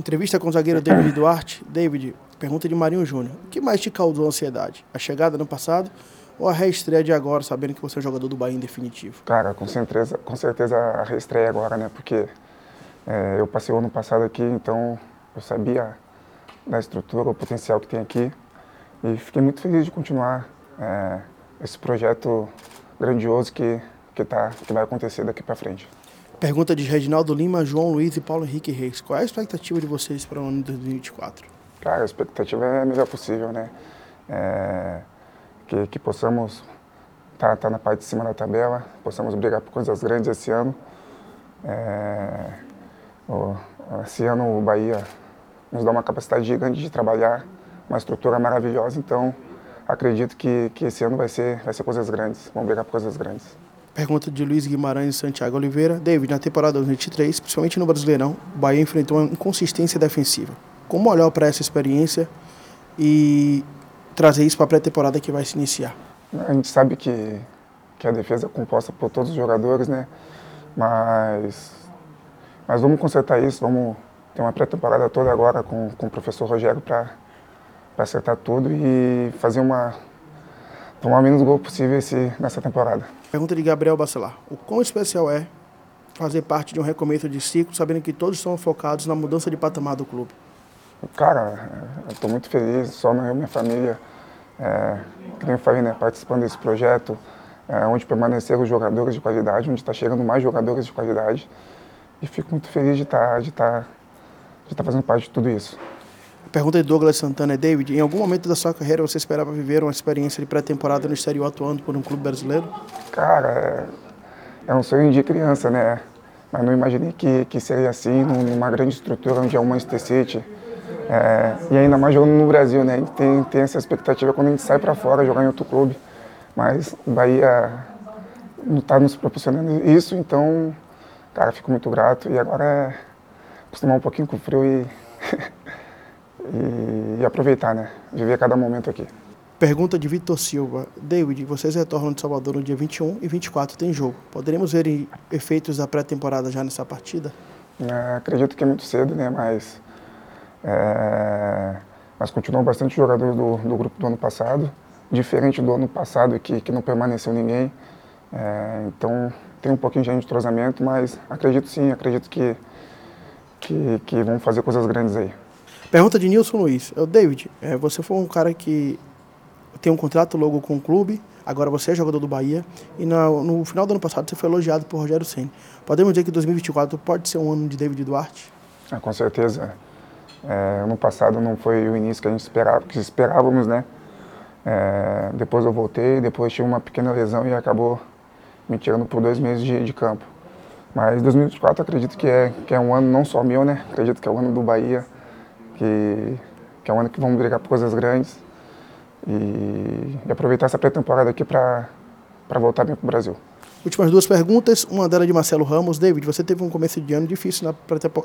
Entrevista com o zagueiro David Duarte. David, pergunta de Marinho Júnior. O que mais te causou ansiedade? A chegada no passado ou a reestreia de agora, sabendo que você é jogador do Bahia em definitivo? Cara, com certeza, com certeza a reestreia agora, né? Porque é, eu passei o ano passado aqui, então eu sabia da estrutura, o potencial que tem aqui. E fiquei muito feliz de continuar é, esse projeto grandioso que, que, tá, que vai acontecer daqui para frente. Pergunta de Reginaldo Lima, João Luiz e Paulo Henrique Reis. Qual é a expectativa de vocês para o ano de 2024? Cara, a expectativa é a melhor possível, né? É, que, que possamos estar tá, tá na parte de cima da tabela, possamos brigar por coisas grandes esse ano. É, o, esse ano o Bahia nos dá uma capacidade gigante de trabalhar, uma estrutura maravilhosa, então acredito que, que esse ano vai ser, vai ser coisas grandes, vamos brigar por coisas grandes. Pergunta de Luiz Guimarães e Santiago Oliveira. David, na temporada 2023, principalmente no Brasileirão, o Bahia enfrentou uma inconsistência defensiva. Como olhar para essa experiência e trazer isso para a pré-temporada que vai se iniciar? A gente sabe que, que a defesa é composta por todos os jogadores, né? Mas, mas vamos consertar isso, vamos ter uma pré-temporada toda agora com, com o professor Rogério para acertar tudo e fazer uma tomar menos gol possível esse, nessa temporada. Pergunta de Gabriel Bacelar. O quão especial é fazer parte de um recomeço de ciclo, sabendo que todos estão focados na mudança de patamar do clube? Cara, eu estou muito feliz, só eu minha família, é, que eu falei, né, participando desse projeto, é, onde permaneceram jogadores de qualidade, onde está chegando mais jogadores de qualidade. E fico muito feliz de estar tá, de tá, de tá fazendo parte de tudo isso. Pergunta de Douglas Santana é David, em algum momento da sua carreira você esperava viver uma experiência de pré-temporada no exterior atuando por um clube brasileiro? Cara, é, é um sonho de criança, né? Mas não imaginei que, que seria assim, numa grande estrutura onde é o Manchester City. É, e ainda mais jogando no Brasil, né? A gente tem, tem essa expectativa quando a gente sai para fora jogar em outro clube. Mas o Bahia não está nos proporcionando isso, então, cara, fico muito grato. E agora é acostumar um pouquinho com o frio e e, e aproveitar, né? Viver cada momento aqui. Pergunta de Vitor Silva. David, vocês retornam de Salvador no dia 21 e 24 tem jogo. Poderemos ver efeitos da pré-temporada já nessa partida? É, acredito que é muito cedo, né? Mas, é, mas continuam bastante jogadores do, do grupo do ano passado. Diferente do ano passado, que, que não permaneceu ninguém. É, então tem um pouquinho de entrosamento, mas acredito sim, acredito que, que, que vão fazer coisas grandes aí. Pergunta de Nilson Luiz. Eu, David, é, você foi um cara que tem um contrato logo com o clube, agora você é jogador do Bahia, e no, no final do ano passado você foi elogiado por Rogério Senna. Podemos dizer que 2024 pode ser um ano de David Duarte? Ah, com certeza. É, ano passado não foi o início que a gente esperava, que esperávamos, né? É, depois eu voltei, depois tive uma pequena lesão e acabou me tirando por dois meses de, de campo. Mas 2024 acredito que é, que é um ano não só meu, né? Acredito que é o ano do Bahia que, que é um ano que vamos brigar por coisas grandes e, e aproveitar essa pré-temporada aqui para voltar bem para o Brasil. Últimas duas perguntas, uma delas de Marcelo Ramos. David, você teve um começo de ano difícil na,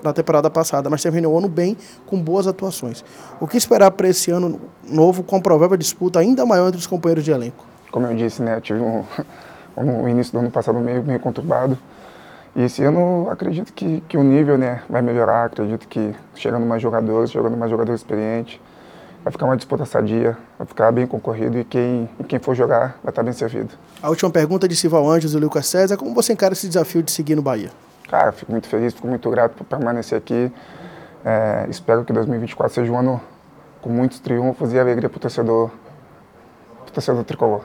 na temporada passada, mas terminou o ano bem, com boas atuações. O que esperar para esse ano novo, com provável disputa ainda maior entre os companheiros de elenco? Como eu disse, né, eu tive um, um início do ano passado meio, meio conturbado, e esse ano acredito que, que o nível né, vai melhorar, acredito que chegando mais jogadores, chegando mais jogadores experientes, vai ficar uma disputa sadia, vai ficar bem concorrido e quem, e quem for jogar vai estar bem servido. A última pergunta de Silval Anjos e Lucas César, como você encara esse desafio de seguir no Bahia? Cara, fico muito feliz, fico muito grato por permanecer aqui. É, espero que 2024 seja um ano com muitos triunfos e alegria para o torcedor, torcedor tricolor.